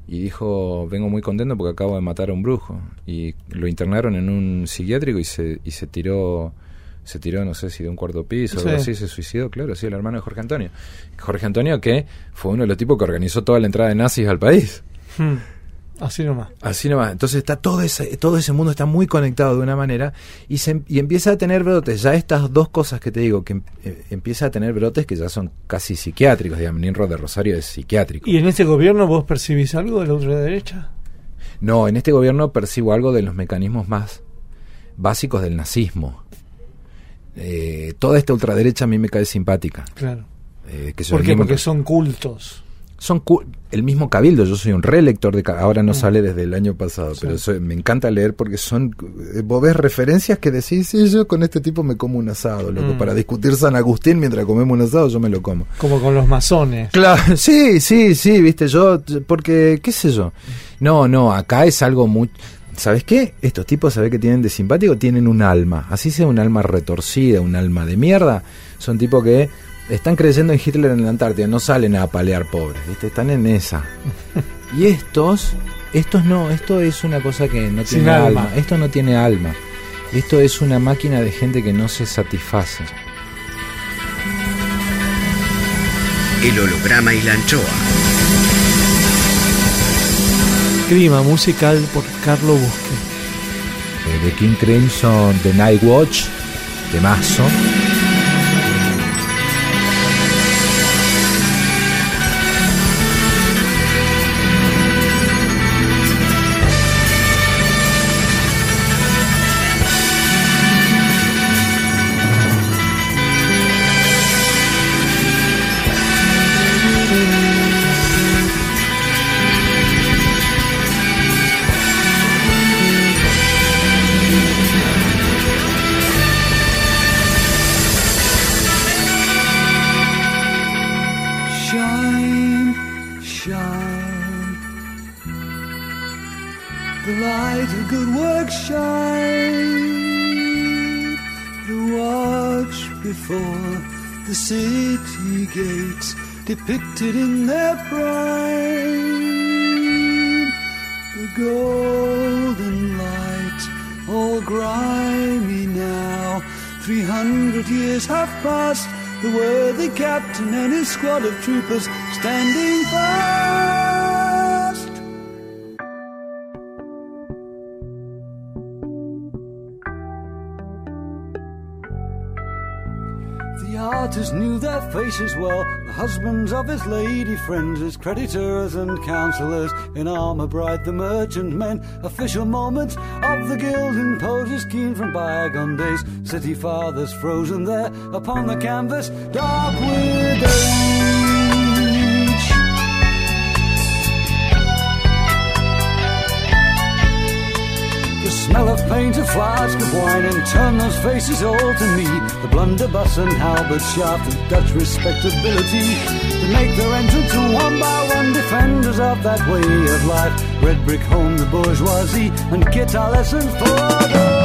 y dijo, vengo muy contento porque acabo de matar a un brujo. Y lo internaron en un psiquiátrico y se, y se tiró se tiró, no sé si de un cuarto piso o algo así, se suicidó, claro, sí, el hermano de Jorge Antonio. Jorge Antonio que fue uno de los tipos que organizó toda la entrada de nazis al país. Hmm. Así nomás. Así nomás. Entonces está todo ese, todo ese mundo está muy conectado de una manera y, se, y empieza a tener brotes. Ya estas dos cosas que te digo, que em, eh, empieza a tener brotes que ya son casi psiquiátricos. Digamos, Ninro de Rosario es psiquiátrico. ¿Y en este gobierno vos percibís algo de la ultraderecha? No, en este gobierno percibo algo de los mecanismos más básicos del nazismo. Eh, toda esta ultraderecha a mí me cae simpática. Claro. Eh, que ¿Por qué? Porque son cultos. Son cu- el mismo cabildo, yo soy un relector de ahora no Mm. sale desde el año pasado, Sí. pero soy- me encanta leer porque son eh, vos ves referencias que decís, sí, yo con este tipo me como un asado, loco, Mm. para discutir San Agustín mientras comemos un asado yo me lo como. Como con los masones. Claro, sí, sí, sí, viste, yo, porque, qué sé yo. No, no, acá es algo muy... ¿Sabes qué? Estos tipos, ¿sabes qué tienen de simpático? Tienen un alma, así sea un alma retorcida, un alma de mierda. Son tipos que están creyendo en Hitler en la Antártida, no salen a apalear pobres, ¿viste? Están en esa. Y estos, estos no, esto es una cosa que no Sin tiene alma. alma. Esto no tiene alma. Esto es una máquina de gente que no se satisface. El holograma y la anchoa. Clima musical por Carlos Busque. Eh, de King Crimson, The Night Watch, de Mazo. In their prime. The golden light, all grimy now. Three hundred years have passed. The worthy captain and his squad of troopers standing fast. The artist knew their faces well, husbands of his lady friends, his creditors and counselors, in armor bright the merchant men, official moments of the guild imposes keen from bygone days, city fathers frozen there upon the canvas, dark with smell of paint, a flask of wine, and turn those faces all to me. The blunderbuss and halberd shaft of Dutch respectability that make their entrance to one by one defenders of that way of life. Red brick home, the bourgeoisie, and guitar lessons for the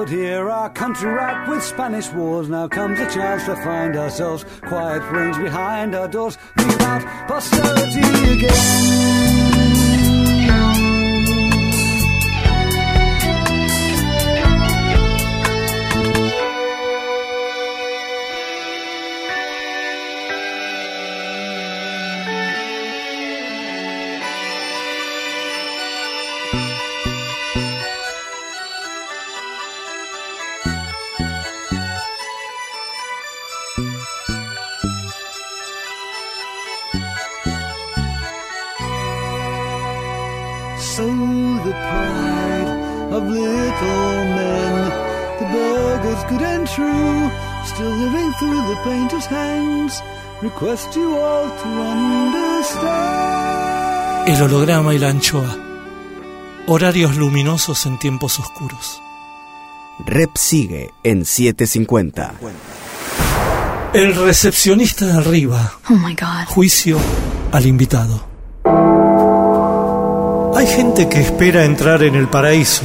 suffered here, our country racked with Spanish wars. Now comes a chance to find ourselves quiet range behind our doors, without posterity again. El holograma y la anchoa. Horarios luminosos en tiempos oscuros. Rep sigue en 750. El recepcionista de arriba. Oh my god. Juicio al invitado. Hay gente que espera entrar en el paraíso,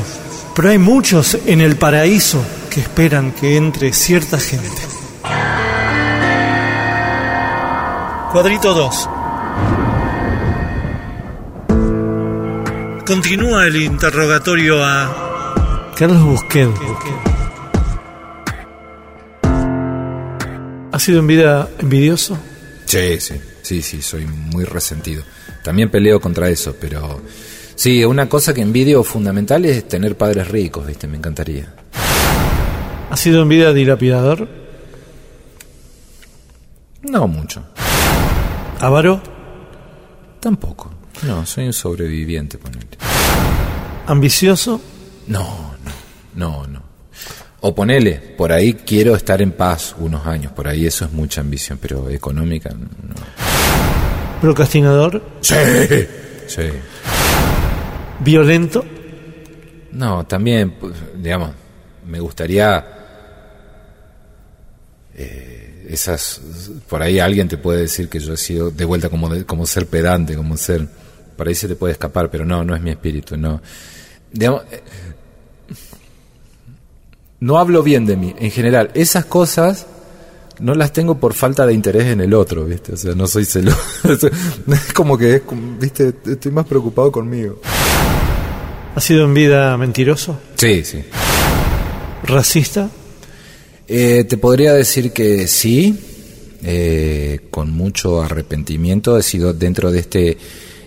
pero hay muchos en el paraíso que esperan que entre cierta gente. Cuadrito 2. Continúa el interrogatorio a Carlos Busquet. ¿Ha sido en vida envidioso? Sí, sí, sí, sí, soy muy resentido. También peleo contra eso, pero sí, una cosa que envidio fundamental es tener padres ricos, ¿viste? Me encantaría. ¿Ha sido en vida dilapidador? No mucho, ¿Avaro? tampoco. No, soy un sobreviviente, ponele. ¿Ambicioso? No, no, no, no. O ponele, por ahí quiero estar en paz unos años, por ahí eso es mucha ambición, pero económica no. ¿Procrastinador? Sí, sí. ¿Violento? No, también, pues, digamos, me gustaría eh, esas, por ahí alguien te puede decir que yo he sido de vuelta como de- como ser pedante, como ser, por ahí se te puede escapar, pero no, no es mi espíritu, no. Digamos, eh, no hablo bien de mí, en general, esas cosas no las tengo por falta de interés en el otro, ¿viste? O sea, no soy celoso. es como que, es ¿viste? Estoy más preocupado conmigo. ¿Ha sido en vida mentiroso? Sí, sí. ¿Racista? Eh, te podría decir que sí, eh, con mucho arrepentimiento. He sido dentro de este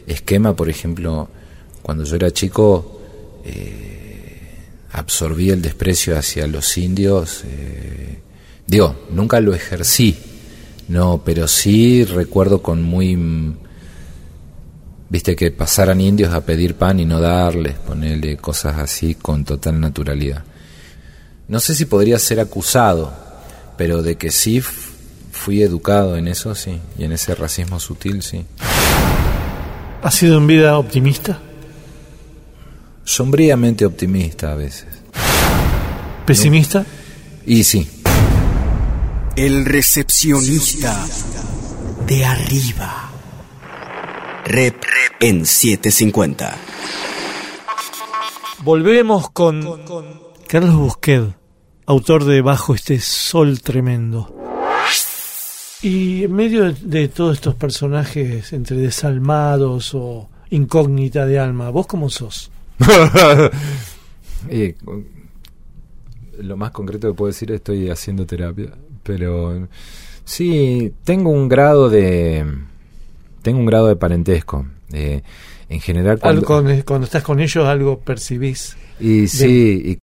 esquema, por ejemplo, cuando yo era chico, eh, absorbí el desprecio hacia los indios. eh, digo, nunca lo ejercí, no, pero sí recuerdo con muy. Viste que pasaran indios a pedir pan y no darles, ponerle cosas así con total naturalidad. No sé si podría ser acusado, pero de que sí fui educado en eso, sí, y en ese racismo sutil, sí. ¿Ha sido en vida optimista? Sombríamente optimista a veces. ¿Pesimista? Y sí, El recepcionista de arriba. Rep en 750. Volvemos con Carlos Busquet, autor de Bajo este sol tremendo. Y en medio de, de todos estos personajes entre desalmados o incógnita de alma, ¿vos cómo sos? Y, con- lo más concreto que puedo decir es estoy haciendo terapia, pero sí tengo un grado de tengo un grado de parentesco. eh, en general cuando, con- cuando estás con ellos algo percibís, y sí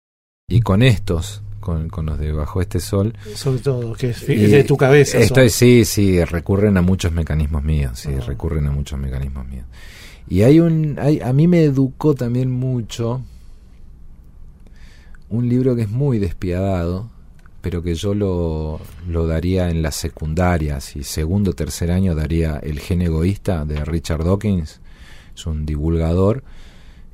y, y con estos con, con los de bajo este sol sobre todo, que es, y de tu cabeza. estoy son. sí sí recurren a muchos mecanismos míos sí Ah. recurren a muchos mecanismos míos y hay un hay, a mí me educó también mucho un libro que es muy despiadado, pero que yo lo, lo daría en la secundaria, si segundo o tercer año daría El gen egoísta de Richard Dawkins, es un divulgador.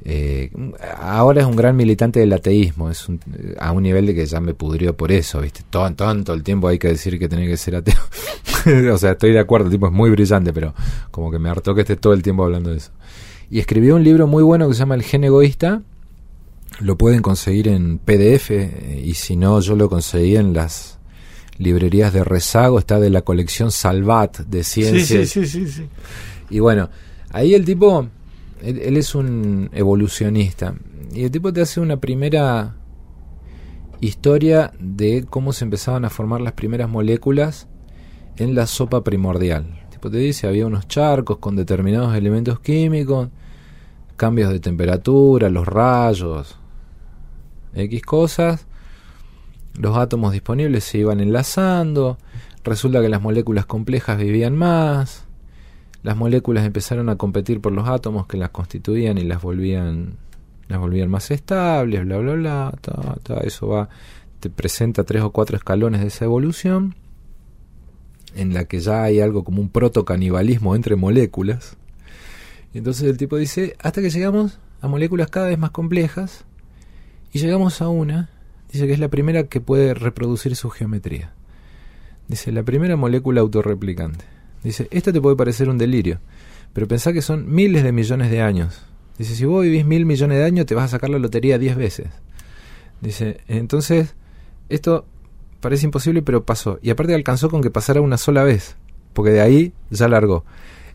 Eh, ahora es un gran militante del ateísmo, es un- a un nivel de que ya me pudrió por eso, ¿viste? Todo, todo el tiempo hay que decir que tiene que ser ateo. o sea, estoy de acuerdo, el tipo es muy brillante, pero como que me hartó que esté todo el tiempo hablando de eso. Y escribió un libro muy bueno que se llama El gen egoísta, lo pueden conseguir en PDF eh, y si no yo lo conseguí en las librerías de rezago, está de la colección Salvat de Sí, ciencias. sí, sí, sí, sí. Y bueno, ahí el tipo, él, es un evolucionista. Y el tipo te hace una primera historia de cómo se empezaban a formar las primeras moléculas en la sopa primordial. El tipo te dice, había unos charcos con determinados elementos químicos, cambios de temperatura, los rayos, X cosas, los átomos disponibles se iban enlazando, resulta que las moléculas complejas vivían más, las moléculas empezaron a competir por los átomos que las constituían y las volvían las volvían más estables, bla bla bla, eso va te presenta tres o cuatro escalones de esa evolución en la que ya hay algo como un protocanibalismo entre moléculas. Y entonces el tipo dice, hasta que llegamos a moléculas cada vez más complejas y llegamos a una, dice que es la primera que puede reproducir su geometría. Dice, la primera molécula autorreplicante. Dice, esta te puede parecer un delirio, pero pensá que son miles de millones de años. Dice, si vos vivís mil millones de años, te vas a sacar la lotería diez veces. Dice, entonces, esto parece imposible, pero pasó. Y aparte alcanzó con que pasara una sola vez, porque de ahí ya largó.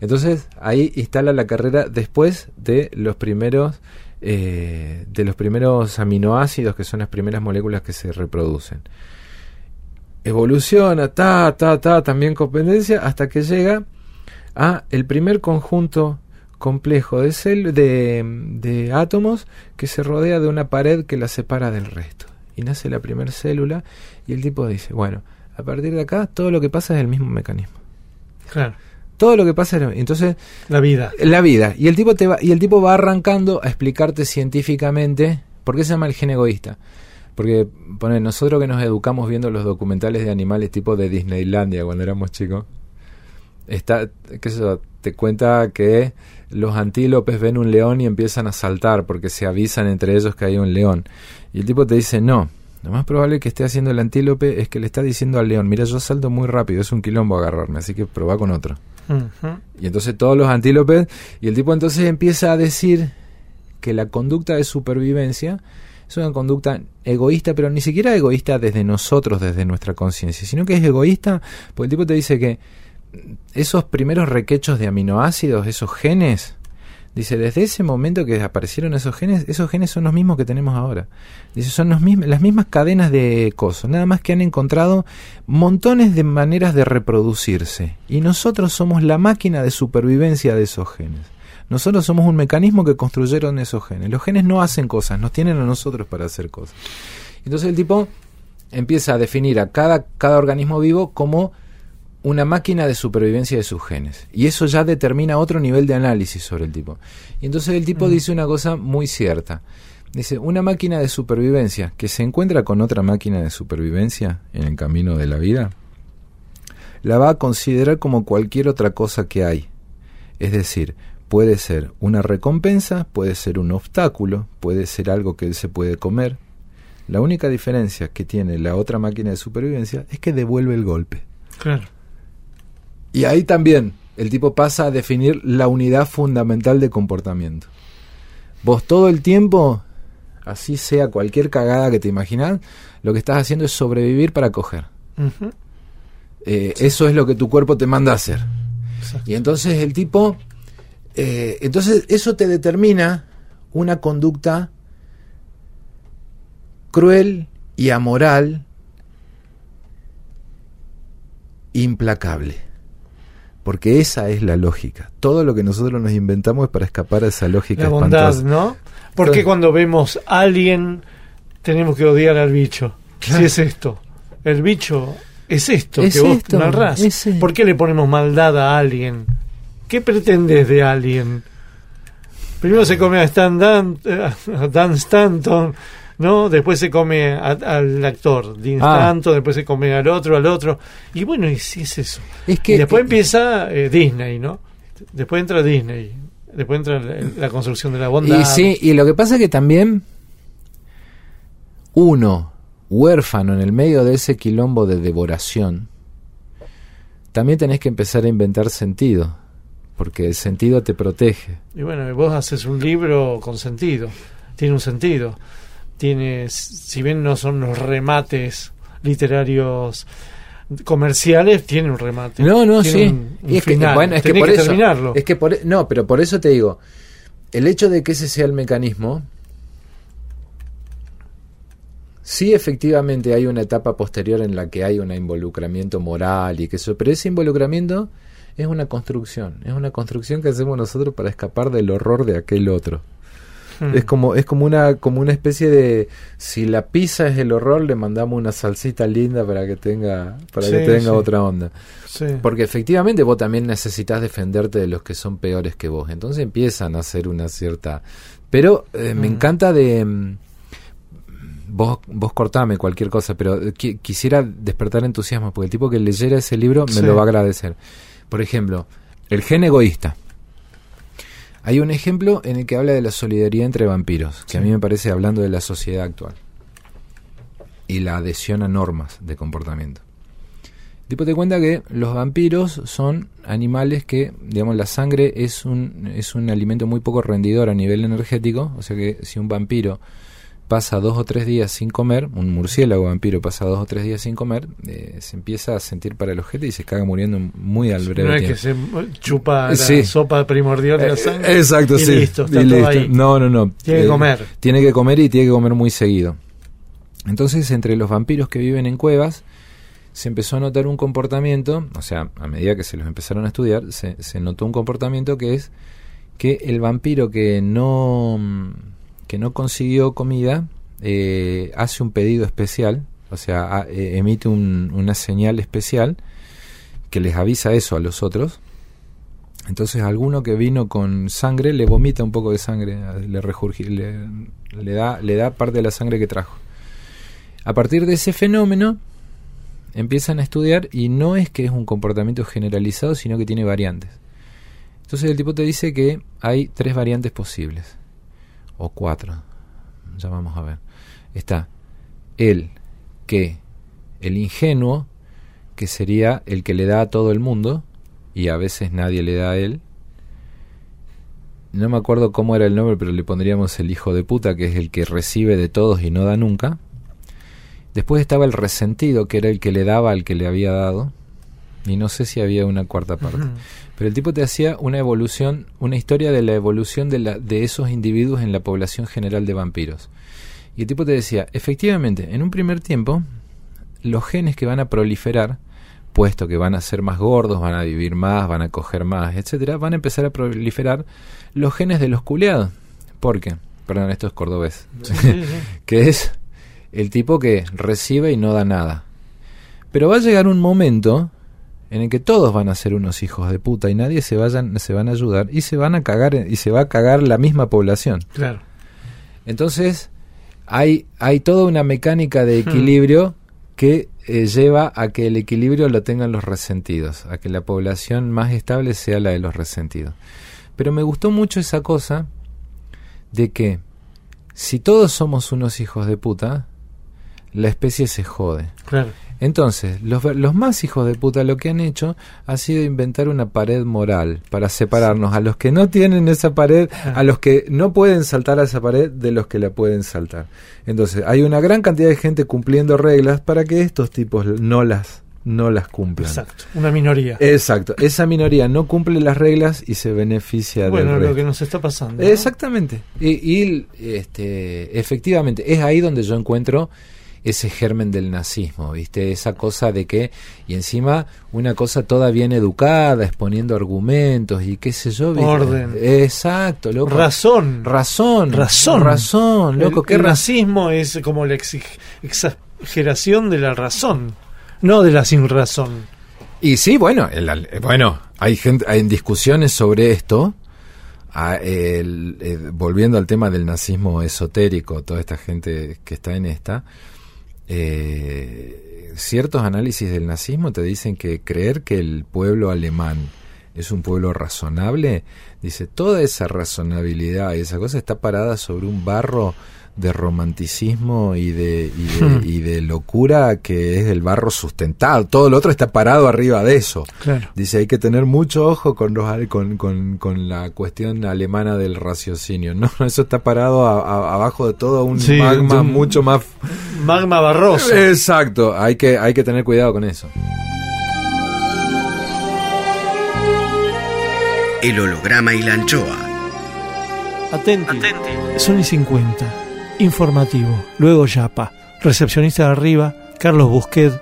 Entonces ahí instala la carrera después de los primeros eh, de los primeros aminoácidos que son las primeras moléculas que se reproducen. Evoluciona, ta, ta, ta, también con pendencia, hasta que llega a el primer conjunto complejo de, cel de, de átomos que se rodea de una pared que la separa del resto. Y nace la primera célula y el tipo dice, bueno, a partir de acá todo lo que pasa es el mismo mecanismo. Claro. Todo lo que pasa es entonces La vida. la vida y el tipo te va y el tipo va arrancando a explicarte científicamente por qué se llama el gen egoísta. Porque pone nosotros que nos educamos viendo los documentales de animales tipo de Disneylandia cuando éramos chicos. Está qué sé yo, te cuenta que los antílopes ven un león y empiezan a saltar porque se avisan entre ellos que hay un león. Y el tipo te dice, "No, lo más probable que esté haciendo el antílope es que le está diciendo al león, mira, yo salto muy rápido, es un quilombo agarrarme, así que probá con otro. Y entonces todos los antílopes, y el tipo entonces empieza a decir que la conducta de supervivencia es una conducta egoísta, pero ni siquiera egoísta desde nosotros, desde nuestra conciencia, sino que es egoísta porque el tipo te dice que esos primeros requechos de aminoácidos, esos genes, dice, desde ese momento que aparecieron esos genes, esos genes son los mismos que tenemos ahora. Dice, son los mismos, las mismas cadenas de cosas, nada más que han encontrado montones de maneras de reproducirse. Y nosotros somos la máquina de supervivencia de esos genes. Nosotros somos un mecanismo que construyeron esos genes. Los genes no hacen cosas, nos tienen a nosotros para hacer cosas. Entonces el tipo empieza a definir a cada, cada organismo vivo como una máquina de supervivencia de sus genes. Y eso ya determina otro nivel de análisis sobre el tipo. Y entonces el tipo Mm. dice una cosa muy cierta. Dice, una máquina de supervivencia que se encuentra con otra máquina de supervivencia en el camino de la vida, la va a considerar como cualquier otra cosa que hay. Es decir, puede ser una recompensa, puede ser un obstáculo, puede ser algo que él se puede comer. La única diferencia que tiene la otra máquina de supervivencia es que devuelve el golpe. Claro. Y ahí también el tipo pasa a definir la unidad fundamental de comportamiento. Vos todo el tiempo, así sea cualquier cagada que te imaginas, lo que estás haciendo es sobrevivir para coger. Eh, Eso es lo que tu cuerpo te manda a hacer. Exacto. Y entonces el tipo, eh, entonces eso te determina una conducta cruel y amoral, implacable. Porque esa es la lógica. Todo lo que nosotros nos inventamos es para escapar a esa lógica La bondad, espantosa. ¿no? ¿Por qué Claro. cuando vemos Alien tenemos que odiar al bicho? Claro. Si es esto. El bicho es esto Es que vos esto, narrás. ese. ¿Por qué le ponemos maldad a Alien? ¿Qué pretendes de Alien? Primero se come a Stan Dan, eh, a Dan Stanton, ¿no? Después se come a- al actor, Dean Ah. Stanton, después se come al otro, al otro. Y bueno, y si es eso. Es que y después empieza eh, Disney, ¿no? Después entra Disney. Después entra la, la construcción de la bondad. Y sí, y lo que pasa es que también uno, huérfano en el medio de ese quilombo de devoración, también tenés que empezar a inventar sentido, porque el sentido te protege. Y bueno, vos haces un libro con sentido. Tiene un sentido. Tiene, si bien no son los remates literarios comerciales, tiene un remate. No, no, sí. un- un Y es que, bueno, es que por eso, terminarlo. es que por, e- no, pero por eso te digo, el hecho de que ese sea el mecanismo, sí efectivamente hay una etapa posterior en la que hay un involucramiento moral y que eso, pero ese involucramiento es una construcción, es una construcción que hacemos nosotros para escapar del horror de aquel otro. Hmm. Es como es como una como una especie de si la pizza es el horror le mandamos una salsita linda para que tenga para que tenga sí. otra onda. Sí. Porque efectivamente vos también necesitas defenderte de los que son peores que vos. Entonces empiezan a hacer una cierta... Pero eh, me Mm. encanta de... mm, Vos, vos cortame cualquier cosa, pero eh, qui- quisiera despertar entusiasmo, porque el tipo que leyera ese libro me Sí. lo va a agradecer. Por ejemplo, el gen egoísta. Hay un ejemplo en el que habla de la solidaridad entre vampiros, que a mí me parece hablando de la sociedad actual y la adhesión a normas de comportamiento. El tipo te cuenta que los vampiros son animales que, digamos, la sangre es un, es un alimento muy poco rendidor a nivel energético, o sea que si un vampiro pasa dos o tres días sin comer, un murciélago vampiro pasa dos o tres días sin comer, eh, se empieza a sentir para el objeto y se caga muriendo muy al breve No es tiempo. que se chupa la Sí. sopa primordial de la Eh, sangre. Exacto, y sí. listo, está Y todo listo. ahí. No, no, no. Tiene que Eh, comer. Tiene que comer y tiene que comer muy seguido. Entonces, entre los vampiros que viven en cuevas, se empezó a notar un comportamiento, o sea, a medida que se los empezaron a estudiar, se, se notó un comportamiento que es que el vampiro que no, que no consiguió comida eh, hace un pedido especial, o sea, eh, emite un- una señal especial que les avisa eso a los otros. Entonces alguno que vino con sangre le vomita un poco de sangre, le, le, le da, le da parte de la sangre que trajo. A partir de ese fenómeno empiezan a estudiar y no es que es un comportamiento generalizado, sino que tiene variantes. Entonces el tipo te dice que hay tres variantes posibles, o cuatro, ya vamos a ver. Está el que, el ingenuo, que sería el que le da a todo el mundo, y a veces nadie le da a él. No me acuerdo cómo era el nombre, pero le pondríamos el hijo de puta, que es el que recibe de todos y no da nunca. Después estaba el resentido, que era el que le daba al que le había dado. Y no sé si había una cuarta parte. Pero el tipo te hacía una evolución, una historia de la evolución de, la, de esos individuos en la población general de vampiros. Y el tipo te decía, efectivamente, en un primer tiempo, los genes que van a proliferar, puesto que van a ser más gordos, van a vivir más, van a coger más, etcétera, van a empezar a proliferar los genes de los culeados. ¿Por qué? Perdón, esto es cordobés. Sí, sí, sí. que es el tipo que recibe y no da nada. Pero va a llegar un momento en el que todos van a ser unos hijos de puta y nadie se vayan se van a ayudar y se van a cagar y se va a cagar la misma población. Claro. Entonces hay hay toda una mecánica de equilibrio que eh, lleva a que el equilibrio lo tengan los resentidos, a que la población más estable sea la de los resentidos. Pero me gustó mucho esa cosa de que si todos somos unos hijos de puta, la especie se jode. Claro. Entonces, los, más hijos de puta lo que han hecho ha sido inventar una pared moral para separarnos a los que no tienen esa pared, a los que no pueden saltar a esa pared de los que la pueden saltar. Entonces, hay una gran cantidad de gente cumpliendo reglas para que estos tipos no las no las cumplan. Exacto. Una minoría. Exacto. Esa minoría no cumple las reglas y se beneficia bueno, del lo que nos está pasando. ¿no? Exactamente. Y, y, este, efectivamente, es ahí donde yo encuentro ese germen del nazismo, ¿viste? Esa cosa de que, y encima una cosa toda bien educada, exponiendo argumentos y qué sé yo. ¿viste? Orden. Exacto, loco. Razón. Razón. Razón. Razón, loco. el, qué el racismo es como la exageración de la razón, no de la sin razón. Y sí, bueno, el- el- bueno, hay gente, hay discusiones sobre esto. Ah, el- eh, volviendo al tema del nazismo esotérico, toda esta gente que está en esta, eh, ciertos análisis del nazismo te dicen que creer que el pueblo alemán es un pueblo razonable, dice, toda esa razonabilidad y esa cosa está parada sobre un barro de romanticismo y de, y de, Hmm. y de locura que es el barro sustentado. Todo lo otro está parado arriba de eso. Claro. Dice, hay que tener mucho ojo con, los, con, con, con la cuestión alemana del raciocinio. No, eso está parado a- a- abajo de todo un Sí, magma un- mucho más... Magma barroso. Exacto, hay que, hay que tener cuidado con eso. El holograma y la anchoa. Atenti. Son y 50. Informativo. Luego Yapa. Recepcionista de arriba. Carlos Busquet.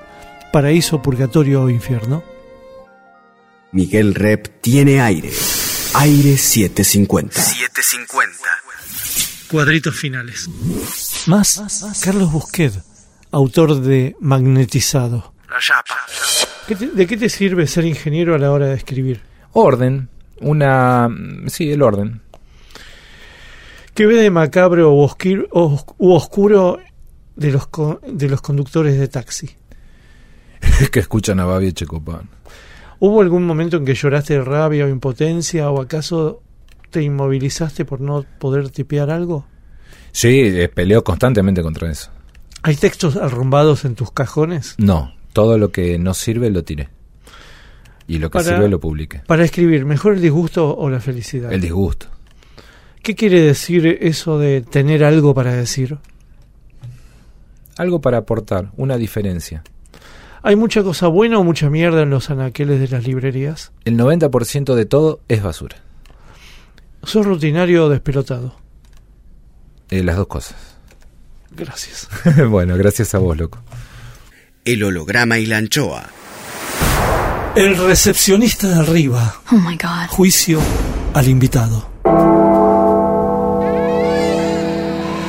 Paraíso, Purgatorio o Infierno. Miguel Rep tiene aire. Aire 750. 750. cuadritos finales. Más Carlos Busquet, autor de Magnetizado. ¿Qué te- ¿De qué te sirve ser ingeniero a la hora de escribir? Orden, una... Sí, el orden. ¿Qué ve de macabro u, oscuro de los, co- de los conductores de taxi? que escuchan a Babi Checopán. ¿Hubo algún momento en que lloraste de rabia o impotencia o acaso te inmovilizaste por no poder tipear algo? Sí, eh, peleo constantemente contra eso. ¿Hay textos arrumbados en tus cajones? No, todo lo que no sirve lo tiré. Y lo que Para- sirve lo publiqué. Para escribir, ¿mejor el disgusto o la felicidad? El disgusto. ¿Qué quiere decir eso de tener algo para decir? Algo para aportar, una diferencia. ¿Hay mucha cosa buena o mucha mierda en los anaqueles de las librerías? El 90% de todo es basura. ¿Sos rutinario o despelotado? Eh, las dos cosas. Gracias. bueno, gracias a vos, loco. El holograma y la anchoa. El recepcionista de arriba. Oh my god. Juicio al invitado.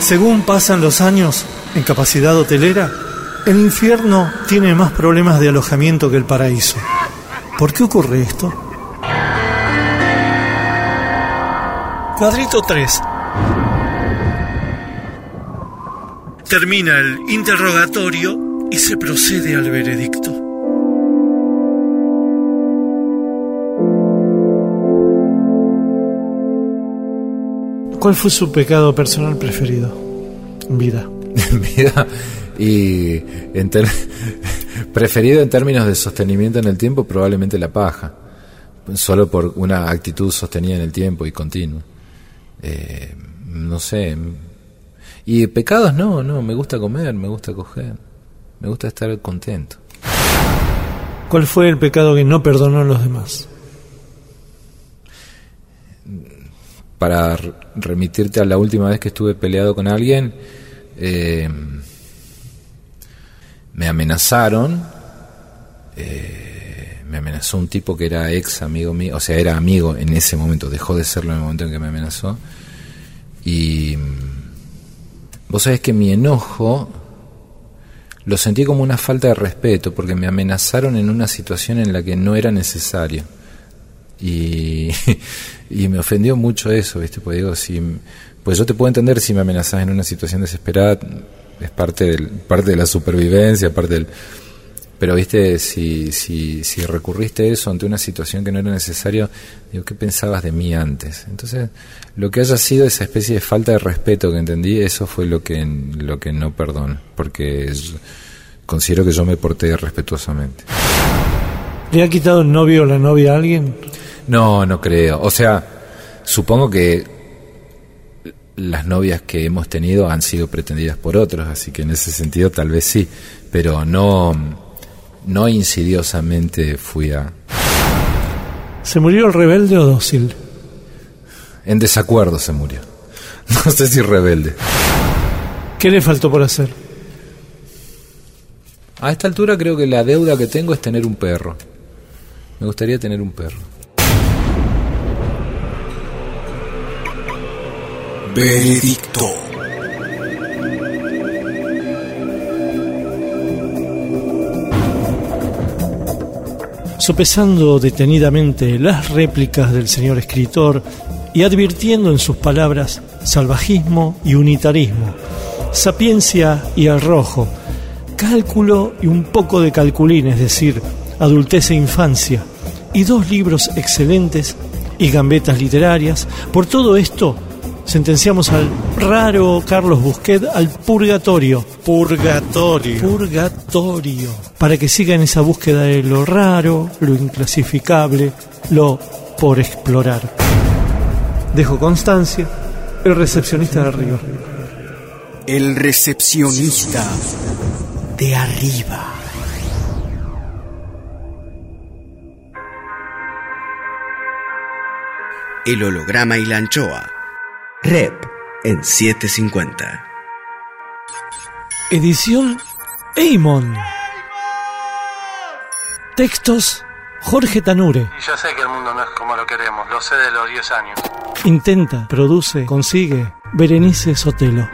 Según pasan los años en capacidad hotelera, el infierno tiene más problemas de alojamiento que el paraíso. ¿Por qué ocurre esto? Cuadrito 3. Termina el interrogatorio y se procede al veredicto. ¿Cuál fue su pecado personal preferido en vida? Mira, y en ter- preferido en términos de sostenimiento en el tiempo, probablemente la paja. Solo por una actitud sostenida en el tiempo y continua. Eh, no sé. Y pecados no, no, me gusta comer, me gusta coger, me gusta estar contento. ¿Cuál fue el pecado que no perdonó a los demás? Para remitirte a la última vez que estuve peleado con alguien, eh, me amenazaron, eh, me amenazó un tipo que era ex amigo mío, o sea, era amigo en ese momento, dejó de serlo en el momento en que me amenazó. Y mm, vos sabés que mi enojo lo sentí como una falta de respeto, porque me amenazaron en una situación en la que no era necesario. Y, y me ofendió mucho eso, ¿viste? Pues digo, si, pues yo te puedo entender si me amenazas en una situación desesperada, es parte, del, parte de la supervivencia, parte del... Pero, ¿viste? Si, si, si recurriste a eso ante una situación que no era necesario, digo, ¿qué pensabas de mí antes? Entonces, lo que haya sido esa especie de falta de respeto que entendí, eso fue lo que, lo que no perdono, porque considero que yo me porté respetuosamente. ¿Le ha quitado el novio o la novia a alguien? No, no creo. O sea, supongo que las novias que hemos tenido han sido pretendidas por otros, así que en ese sentido tal vez sí, pero no, no insidiosamente fui a... ¿Se murió el rebelde o dócil? En desacuerdo se murió. No sé si rebelde. ¿Qué le faltó por hacer? A esta altura creo que la deuda que tengo es tener un perro. Me gustaría tener un perro. Veredicto. Sopesando detenidamente las réplicas del señor escritor y advirtiendo en sus palabras salvajismo y unitarismo, sapiencia y arrojo, cálculo y un poco de calculín, es decir, adultez e infancia, y dos libros excelentes y gambetas literarias, por todo esto sentenciamos al raro Carlos Busquet al purgatorio. Purgatorio. Purgatorio. Para que siga en esa búsqueda de lo raro, lo inclasificable, lo por explorar. Dejo constancia, el recepcionista de arriba. El recepcionista de arriba. El holograma y la anchoa. Rep en 750. Edición Eimon. Textos Jorge Tanure. Y yo sé que el mundo no es como lo queremos, lo sé de los 10 años. Intenta, produce, consigue Berenice Sotelo.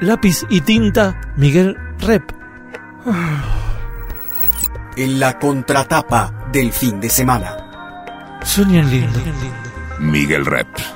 Lápiz y tinta, Miguel Rep. En la contratapa del fin de semana. Sonia Lindo. Miguel Rep.